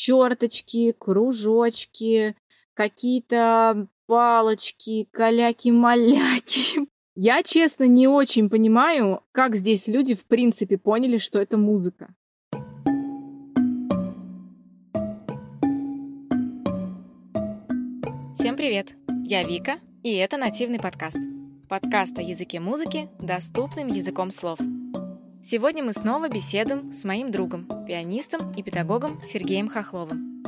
черточки, кружочки, какие-то палочки, каляки-маляки. Я, честно, не очень понимаю, как здесь люди в принципе поняли, что это музыка. Всем привет! Я Вика, и это нативный подкаст. Подкаст о языке музыки доступным языком слов. Сегодня мы снова беседуем с моим другом, пианистом и педагогом Сергеем Хохловым.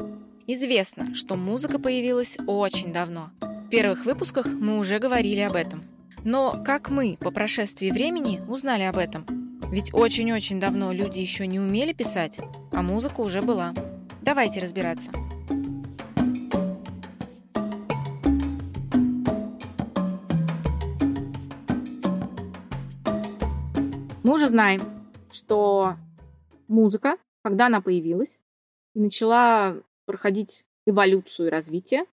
Известно, что музыка появилась очень давно. В первых выпусках мы уже говорили об этом. Но как мы по прошествии времени узнали об этом? Ведь очень-очень давно люди еще не умели писать, а музыка уже была. Давайте разбираться. Уже знаем, что музыка, когда она появилась начала проходить эволюцию и развитие,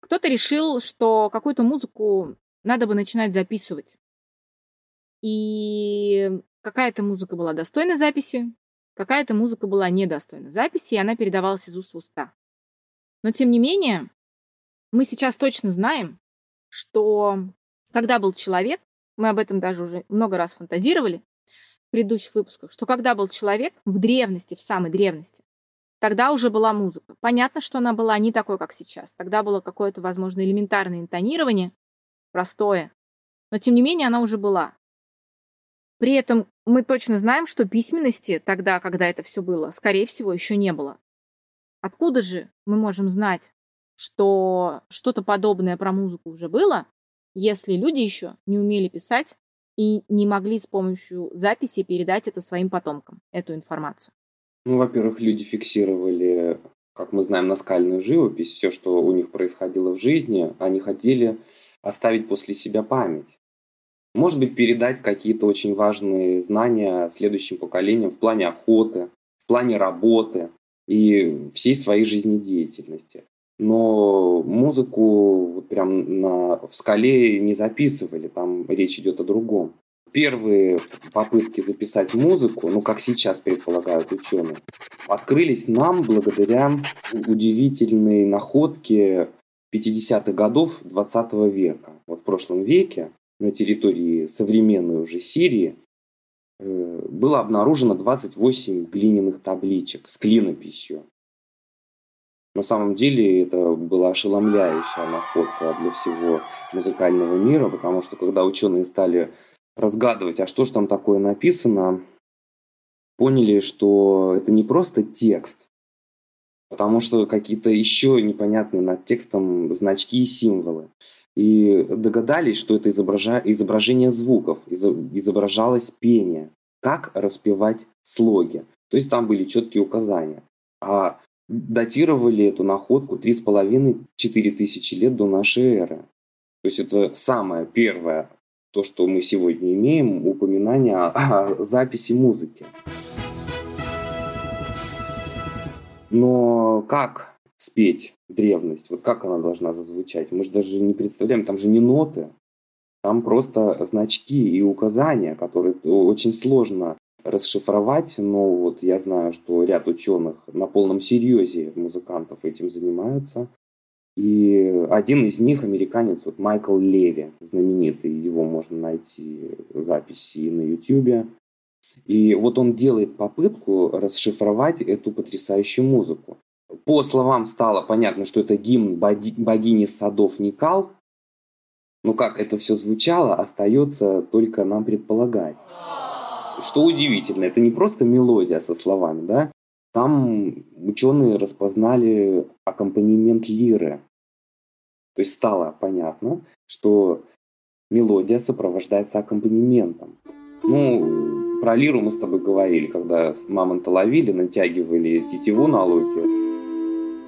кто-то решил, что какую-то музыку надо бы начинать записывать. И какая-то музыка была достойна записи, какая-то музыка была недостойна записи, и она передавалась из уст в уста. Но тем не менее, мы сейчас точно знаем, что когда был человек, мы об этом даже уже много раз фантазировали, предыдущих выпусках, что когда был человек в древности, в самой древности, тогда уже была музыка. Понятно, что она была не такой, как сейчас. Тогда было какое-то, возможно, элементарное интонирование, простое, но тем не менее она уже была. При этом мы точно знаем, что письменности тогда, когда это все было, скорее всего, еще не было. Откуда же мы можем знать, что что-то подобное про музыку уже было, если люди еще не умели писать и не могли с помощью записи передать это своим потомкам, эту информацию? Ну, во-первых, люди фиксировали, как мы знаем, наскальную живопись, все, что у них происходило в жизни, они хотели оставить после себя память. Может быть, передать какие-то очень важные знания следующим поколениям в плане охоты, в плане работы и всей своей жизнедеятельности. Но музыку вот прям на, в скале не записывали, там речь идет о другом. Первые попытки записать музыку, ну как сейчас предполагают ученые, открылись нам благодаря удивительной находке 50-х годов 20 века. Вот в прошлом веке на территории современной уже Сирии э, было обнаружено 28 глиняных табличек с клинописью. На самом деле это была ошеломляющая находка для всего музыкального мира, потому что когда ученые стали разгадывать, а что же там такое написано, поняли, что это не просто текст, потому что какие-то еще непонятные над текстом значки и символы. И догадались, что это изобража... изображение звуков, изображалось пение, как распевать слоги. То есть там были четкие указания. А датировали эту находку 3,5-4 тысячи лет до нашей эры. То есть это самое первое, то, что мы сегодня имеем, упоминание о записи музыки. Но как спеть древность? Вот как она должна зазвучать? Мы же даже не представляем, там же не ноты, там просто значки и указания, которые очень сложно расшифровать, но вот я знаю, что ряд ученых на полном серьезе музыкантов этим занимаются. И один из них американец, вот Майкл Леви, знаменитый, его можно найти записи на YouTube. И вот он делает попытку расшифровать эту потрясающую музыку. По словам стало понятно, что это гимн богини садов Никал. Но как это все звучало, остается только нам предполагать. Что удивительно, это не просто мелодия со словами, да? Там ученые распознали аккомпанемент лиры. То есть стало понятно, что мелодия сопровождается аккомпанементом. Ну, про лиру мы с тобой говорили, когда мамонта ловили, натягивали тетиву на луке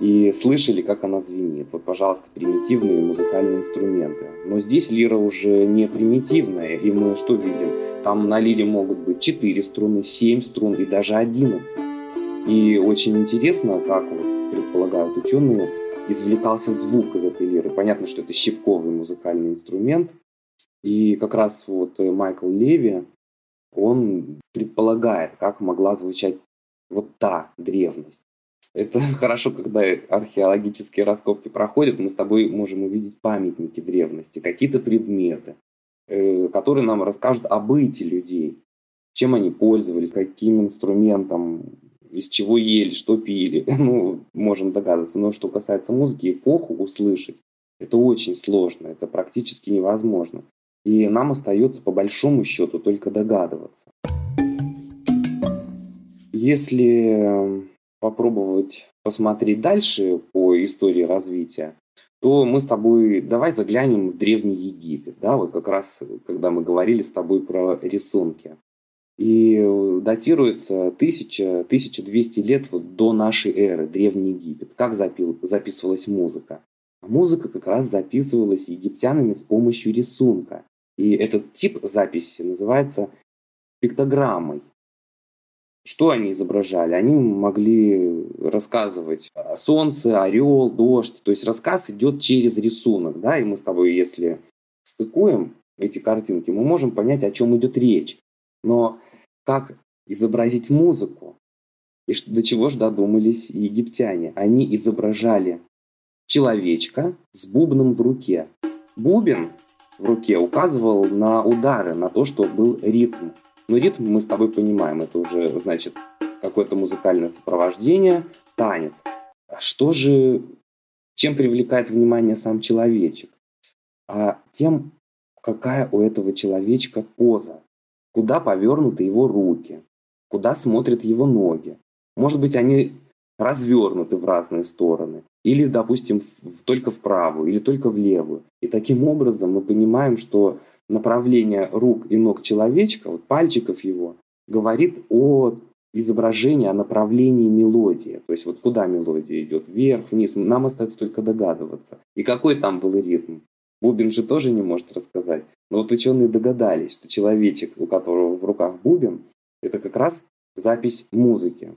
и слышали, как она звенит. Вот, пожалуйста, примитивные музыкальные инструменты. Но здесь лира уже не примитивная, и мы что видим? Там на лире могут быть 4 струны, 7 струн и даже 11. И очень интересно, как вот предполагают ученые, извлекался звук из этой лиры. Понятно, что это щипковый музыкальный инструмент. И как раз вот Майкл Леви, он предполагает, как могла звучать вот та древность. Это хорошо, когда археологические раскопки проходят, мы с тобой можем увидеть памятники древности, какие-то предметы, э, которые нам расскажут о быте людей, чем они пользовались, каким инструментом, из чего ели, что пили. Ну, можем догадываться. Но что касается музыки, эпоху услышать, это очень сложно, это практически невозможно. И нам остается по большому счету только догадываться. Если попробовать посмотреть дальше по истории развития, то мы с тобой давай заглянем в Древний Египет, да, вот как раз когда мы говорили с тобой про рисунки. И датируется 1000-1200 лет вот до нашей эры, Древний Египет. Как запил, записывалась музыка? Музыка как раз записывалась египтянами с помощью рисунка. И этот тип записи называется пиктограммой. Что они изображали? Они могли рассказывать о солнце, орел, дождь. То есть рассказ идет через рисунок. Да? И мы с тобой, если стыкуем эти картинки, мы можем понять, о чем идет речь. Но как изобразить музыку? И до чего же додумались египтяне? Они изображали человечка с бубном в руке. Бубен в руке указывал на удары, на то, что был ритм. Но ритм мы с тобой понимаем, это уже значит какое-то музыкальное сопровождение, танец. А что же, чем привлекает внимание сам человечек? А тем, какая у этого человечка поза, куда повернуты его руки, куда смотрят его ноги. Может быть, они развернуты в разные стороны. Или, допустим, в, только в правую, или только в левую. И таким образом мы понимаем, что направление рук и ног человечка, вот пальчиков его, говорит о изображении, о направлении мелодии. То есть вот куда мелодия идет, вверх, вниз. Нам остается только догадываться. И какой там был ритм. Бубен же тоже не может рассказать. Но вот ученые догадались, что человечек, у которого в руках бубен, это как раз запись музыки.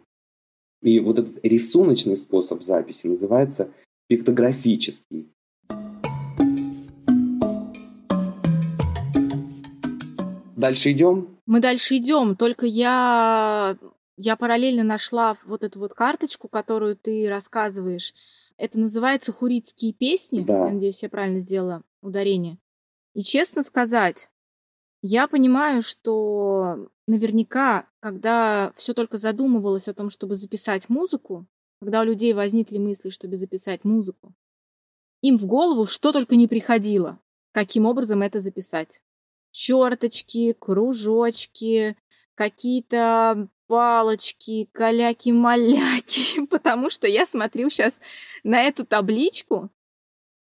И вот этот рисуночный способ записи называется пиктографический. Дальше идем? Мы дальше идем, только я, я параллельно нашла вот эту вот карточку, которую ты рассказываешь. Это называется хуритские песни. Да. Я надеюсь, я правильно сделала ударение. И честно сказать, я понимаю, что наверняка, когда все только задумывалось о том, чтобы записать музыку, когда у людей возникли мысли, чтобы записать музыку, им в голову что только не приходило, каким образом это записать. Черточки, кружочки, какие-то палочки, каляки-маляки, потому что я смотрю сейчас на эту табличку,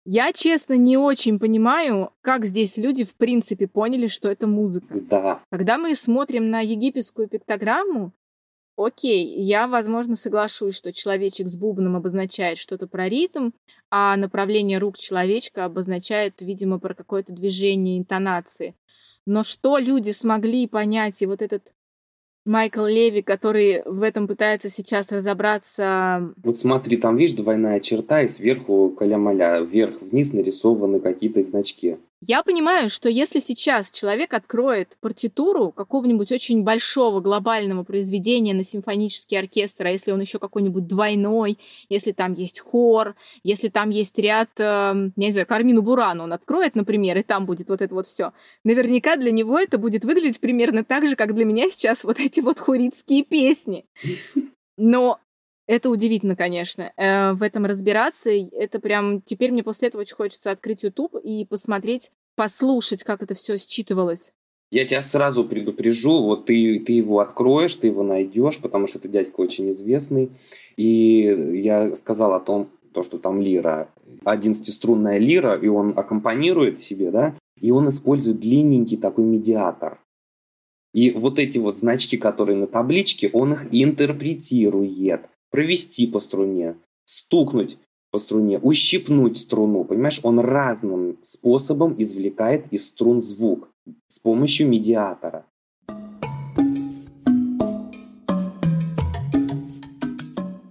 я, честно, не очень понимаю, как здесь люди в принципе поняли, что это музыка. Да. Когда мы смотрим на египетскую пиктограмму, окей, я, возможно, соглашусь, что человечек с бубном обозначает что-то про ритм, а направление рук человечка обозначает, видимо, про какое-то движение интонации. Но что люди смогли понять, и вот этот Майкл Леви, который в этом пытается сейчас разобраться. Вот смотри, там видишь двойная черта, и сверху каля-маля, вверх-вниз нарисованы какие-то значки. Я понимаю, что если сейчас человек откроет партитуру какого-нибудь очень большого глобального произведения на симфонический оркестр, а если он еще какой-нибудь двойной, если там есть хор, если там есть ряд, э, не знаю, Кармину Бурану он откроет, например, и там будет вот это вот все, наверняка для него это будет выглядеть примерно так же, как для меня сейчас вот эти вот хуритские песни. Но это удивительно, конечно, э, в этом разбираться. Это прям теперь мне после этого очень хочется открыть YouTube и посмотреть, послушать, как это все считывалось. Я тебя сразу предупрежу, вот ты, ты его откроешь, ты его найдешь, потому что это дядька очень известный. И я сказал о том, то, что там лира, 11-струнная лира, и он аккомпанирует себе, да, и он использует длинненький такой медиатор. И вот эти вот значки, которые на табличке, он их интерпретирует провести по струне, стукнуть по струне, ущипнуть струну. Понимаешь, он разным способом извлекает из струн звук с помощью медиатора.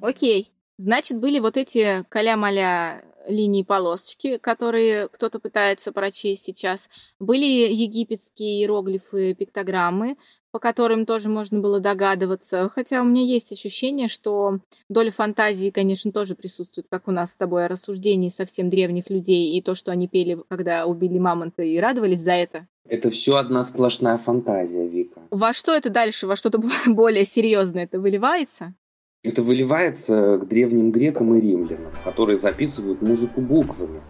Окей. Значит, были вот эти каля-маля линии полосочки, которые кто-то пытается прочесть сейчас. Были египетские иероглифы, пиктограммы, по которым тоже можно было догадываться. Хотя у меня есть ощущение, что доля фантазии, конечно, тоже присутствует, как у нас с тобой, о рассуждении совсем древних людей и то, что они пели, когда убили мамонта и радовались за это. Это все одна сплошная фантазия, Вика. Во что это дальше, во что-то более серьезное это выливается? Это выливается к древним грекам и римлянам, которые записывают музыку буквами.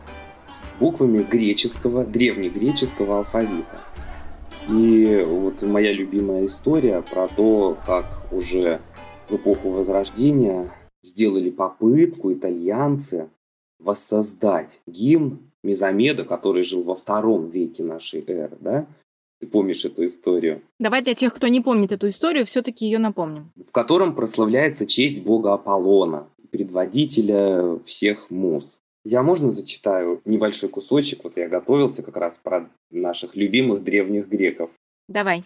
Буквами греческого, древнегреческого алфавита. И вот моя любимая история про то, как уже в эпоху Возрождения сделали попытку итальянцы воссоздать гимн Мезомеда, который жил во втором веке нашей эры, да? Ты помнишь эту историю? Давай для тех, кто не помнит эту историю, все-таки ее напомним. В котором прославляется честь бога Аполлона, предводителя всех муз. Я можно зачитаю небольшой кусочек? Вот я готовился как раз про наших любимых древних греков. Давай.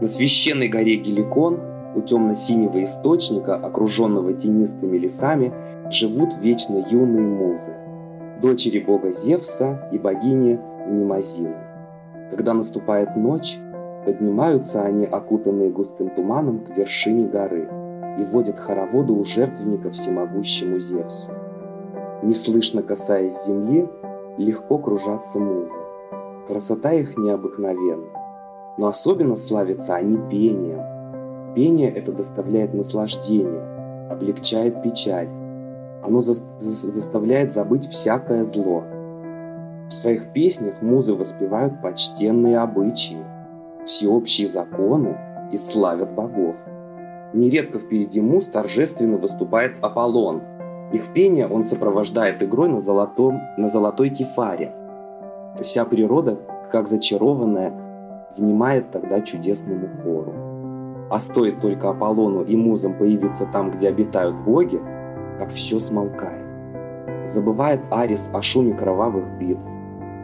На священной горе Геликон, у темно-синего источника, окруженного тенистыми лесами, живут вечно юные музы, дочери бога Зевса и богини Немазины. Когда наступает ночь, поднимаются они, окутанные густым туманом, к вершине горы – и водят хороводы у жертвенника всемогущему Зевсу. Неслышно касаясь земли, легко кружатся музы. Красота их необыкновенна. Но особенно славятся они пением. Пение это доставляет наслаждение, облегчает печаль. Оно за заставляет забыть всякое зло. В своих песнях музы воспевают почтенные обычаи, всеобщие законы и славят богов. Нередко впереди муз торжественно выступает Аполлон. Их пение он сопровождает игрой на, золотом, на золотой кефаре. Вся природа, как зачарованная, внимает тогда чудесному хору. А стоит только Аполлону и музам появиться там, где обитают боги, как все смолкает. Забывает Арис о шуме кровавых битв.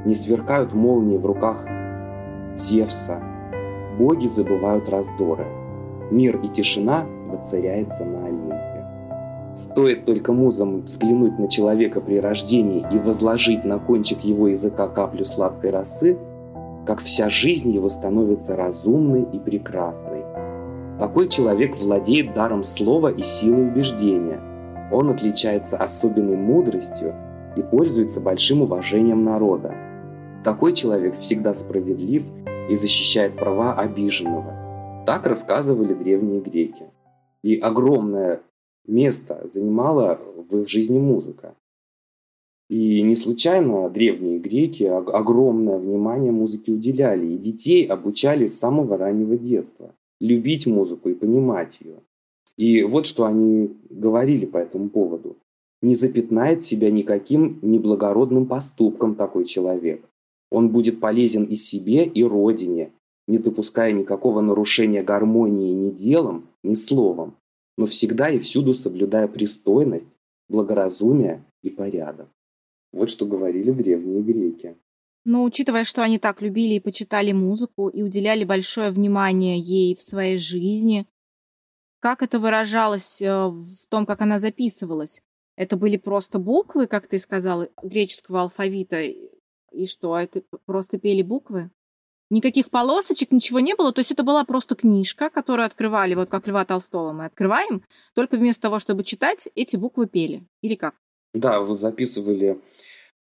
Не сверкают молнии в руках Зевса. Боги забывают раздоры – Мир и тишина воцаряется на Олимпе. Стоит только музам взглянуть на человека при рождении и возложить на кончик его языка каплю сладкой росы, как вся жизнь его становится разумной и прекрасной. Такой человек владеет даром слова и силой убеждения. Он отличается особенной мудростью и пользуется большим уважением народа. Такой человек всегда справедлив и защищает права обиженного. Так рассказывали древние греки. И огромное место занимала в их жизни музыка. И не случайно древние греки огромное внимание музыке уделяли, и детей обучали с самого раннего детства любить музыку и понимать ее. И вот что они говорили по этому поводу. Не запятнает себя никаким неблагородным поступком такой человек. Он будет полезен и себе, и родине, не допуская никакого нарушения гармонии ни делом, ни словом, но всегда и всюду соблюдая пристойность, благоразумие и порядок. Вот что говорили древние греки. Но учитывая, что они так любили и почитали музыку и уделяли большое внимание ей в своей жизни, как это выражалось э, в том, как она записывалась? Это были просто буквы, как ты сказала, греческого алфавита, и что, это просто пели буквы? Никаких полосочек, ничего не было. То есть это была просто книжка, которую открывали, вот как Льва Толстого мы открываем, только вместо того, чтобы читать, эти буквы пели. Или как? Да, вот записывали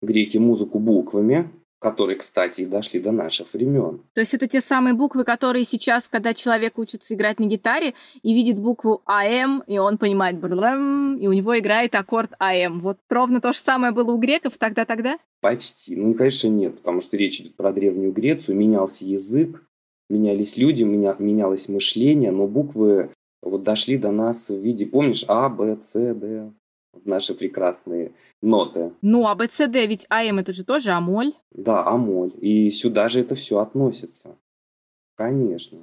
греки музыку буквами, которые, кстати, и дошли до наших времен. То есть это те самые буквы, которые сейчас, когда человек учится играть на гитаре и видит букву АМ, и он понимает бррррм, и у него играет аккорд АМ. Вот ровно то же самое было у греков тогда-тогда? Почти. Ну, конечно, нет, потому что речь идет про Древнюю Грецию, менялся язык, менялись люди, меня, менялось мышление, но буквы вот дошли до нас в виде, помнишь, А, Б, С, Д, наши прекрасные ноты. Ну, а БЦД, ведь АМ это же тоже амоль. Да, амоль. И сюда же это все относится. Конечно.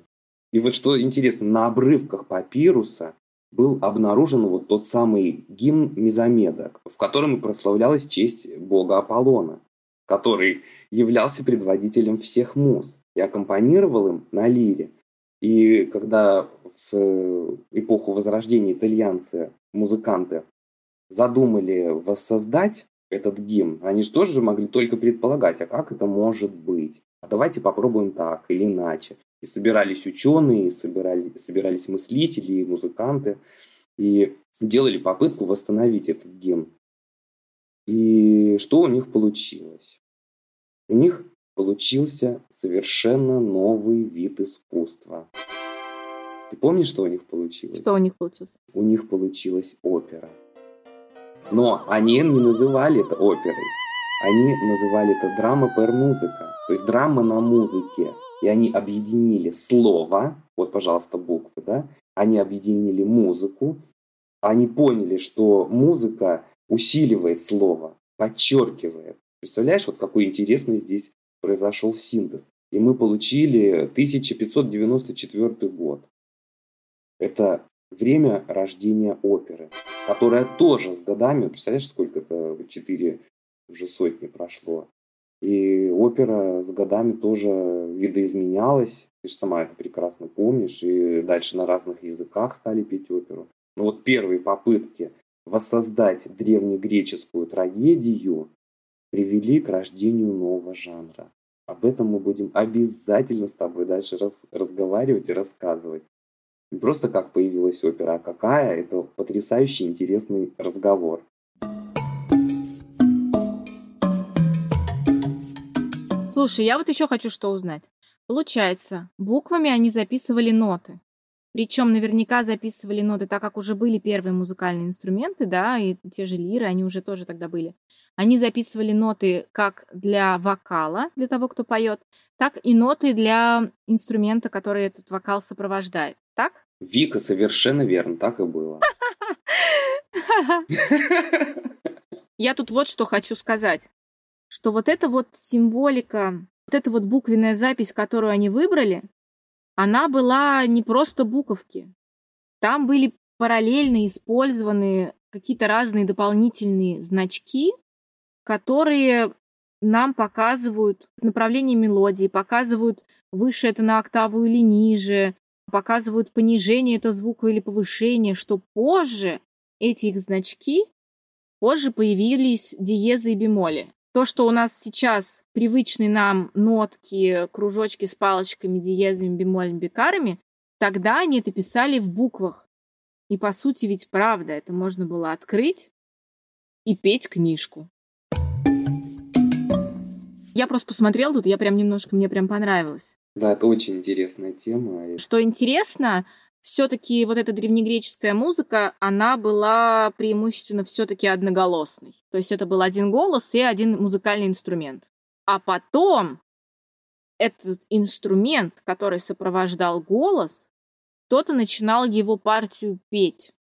И вот что интересно, на обрывках папируса был обнаружен вот тот самый гимн Мезомеда, в котором и прославлялась честь бога Аполлона, который являлся предводителем всех муз и аккомпанировал им на лире. И когда в эпоху Возрождения итальянцы, музыканты, задумали воссоздать этот гимн. Они же тоже могли только предполагать, а как это может быть? А давайте попробуем так или иначе. И собирались ученые, и собирали, собирались мыслители, и музыканты, и делали попытку восстановить этот гимн. И что у них получилось? У них получился совершенно новый вид искусства. Ты помнишь, что у них получилось? Что у них получилось? У них получилась опера. Но они не называли это оперой. Они называли это драма пер музыка. То есть драма на музыке. И они объединили слово, вот, пожалуйста, буквы, да, они объединили музыку, они поняли, что музыка усиливает слово, подчеркивает. Представляешь, вот какой интересный здесь произошел синтез. И мы получили 1594 год. Это время рождения оперы, которая тоже с годами, представляешь, сколько это, четыре уже сотни прошло. И опера с годами тоже видоизменялась. Ты же сама это прекрасно помнишь. И дальше на разных языках стали петь оперу. Но вот первые попытки воссоздать древнегреческую трагедию привели к рождению нового жанра. Об этом мы будем обязательно с тобой дальше раз, разговаривать и рассказывать. Не просто как появилась опера, а какая, это потрясающий интересный разговор. Слушай, я вот еще хочу что узнать. Получается, буквами они записывали ноты. Причем наверняка записывали ноты, так как уже были первые музыкальные инструменты, да, и те же лиры, они уже тоже тогда были. Они записывали ноты как для вокала, для того, кто поет, так и ноты для инструмента, который этот вокал сопровождает. Так? Вика, совершенно верно, так и было. Я тут вот что хочу сказать, что вот эта вот символика, вот эта вот буквенная запись, которую они выбрали, она была не просто буковки. Там были параллельно использованы какие-то разные дополнительные значки, которые нам показывают направление мелодии, показывают выше это на октаву или ниже, показывают понижение этого звука или повышение, что позже эти их значки, позже появились диезы и бемоли. То, что у нас сейчас привычные нам нотки, кружочки с палочками, диезами, бемолями, бикарами, тогда они это писали в буквах. И по сути ведь правда, это можно было открыть и петь книжку. Я просто посмотрел тут, я прям немножко, мне прям понравилось. Да, это очень интересная тема. Что интересно, все-таки вот эта древнегреческая музыка, она была преимущественно все-таки одноголосной. То есть это был один голос и один музыкальный инструмент. А потом этот инструмент, который сопровождал голос, кто-то начинал его партию петь.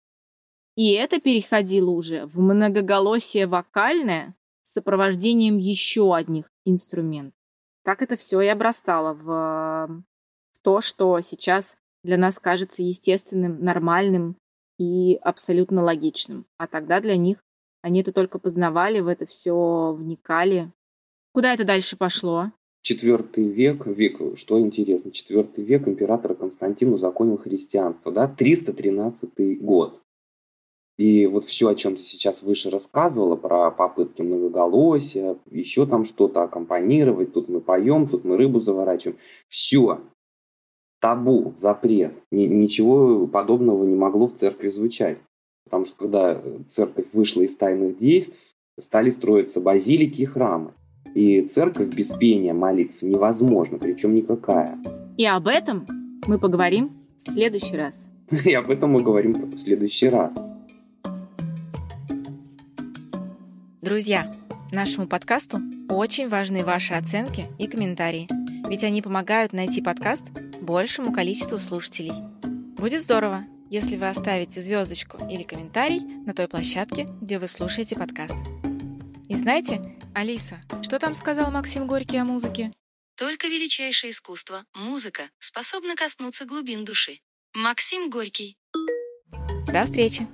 И это переходило уже в многоголосие вокальное с сопровождением еще одних инструментов. Так это все и обрастало в, в то, что сейчас для нас кажется естественным, нормальным и абсолютно логичным. А тогда для них они это только познавали, в это все вникали. Куда это дальше пошло? Четвертый век, век, что интересно, четвертый век император Константин узаконил христианство, да, 313 год. И вот все, о чем ты сейчас выше рассказывала, про попытки многоголосия, еще там что-то аккомпанировать, тут мы поем, тут мы рыбу заворачиваем, все, табу, запрет. Ничего подобного не могло в церкви звучать. Потому что когда церковь вышла из тайных действий, стали строиться базилики и храмы. И церковь без пения молитв невозможно, причем никакая. И об этом мы поговорим в следующий раз. И об этом мы говорим в следующий раз. Друзья, нашему подкасту очень важны ваши оценки и комментарии, ведь они помогают найти подкаст большему количеству слушателей. Будет здорово, если вы оставите звездочку или комментарий на той площадке, где вы слушаете подкаст. И знаете, Алиса, что там сказал Максим Горький о музыке? Только величайшее искусство, музыка, способна коснуться глубин души. Максим Горький. До встречи!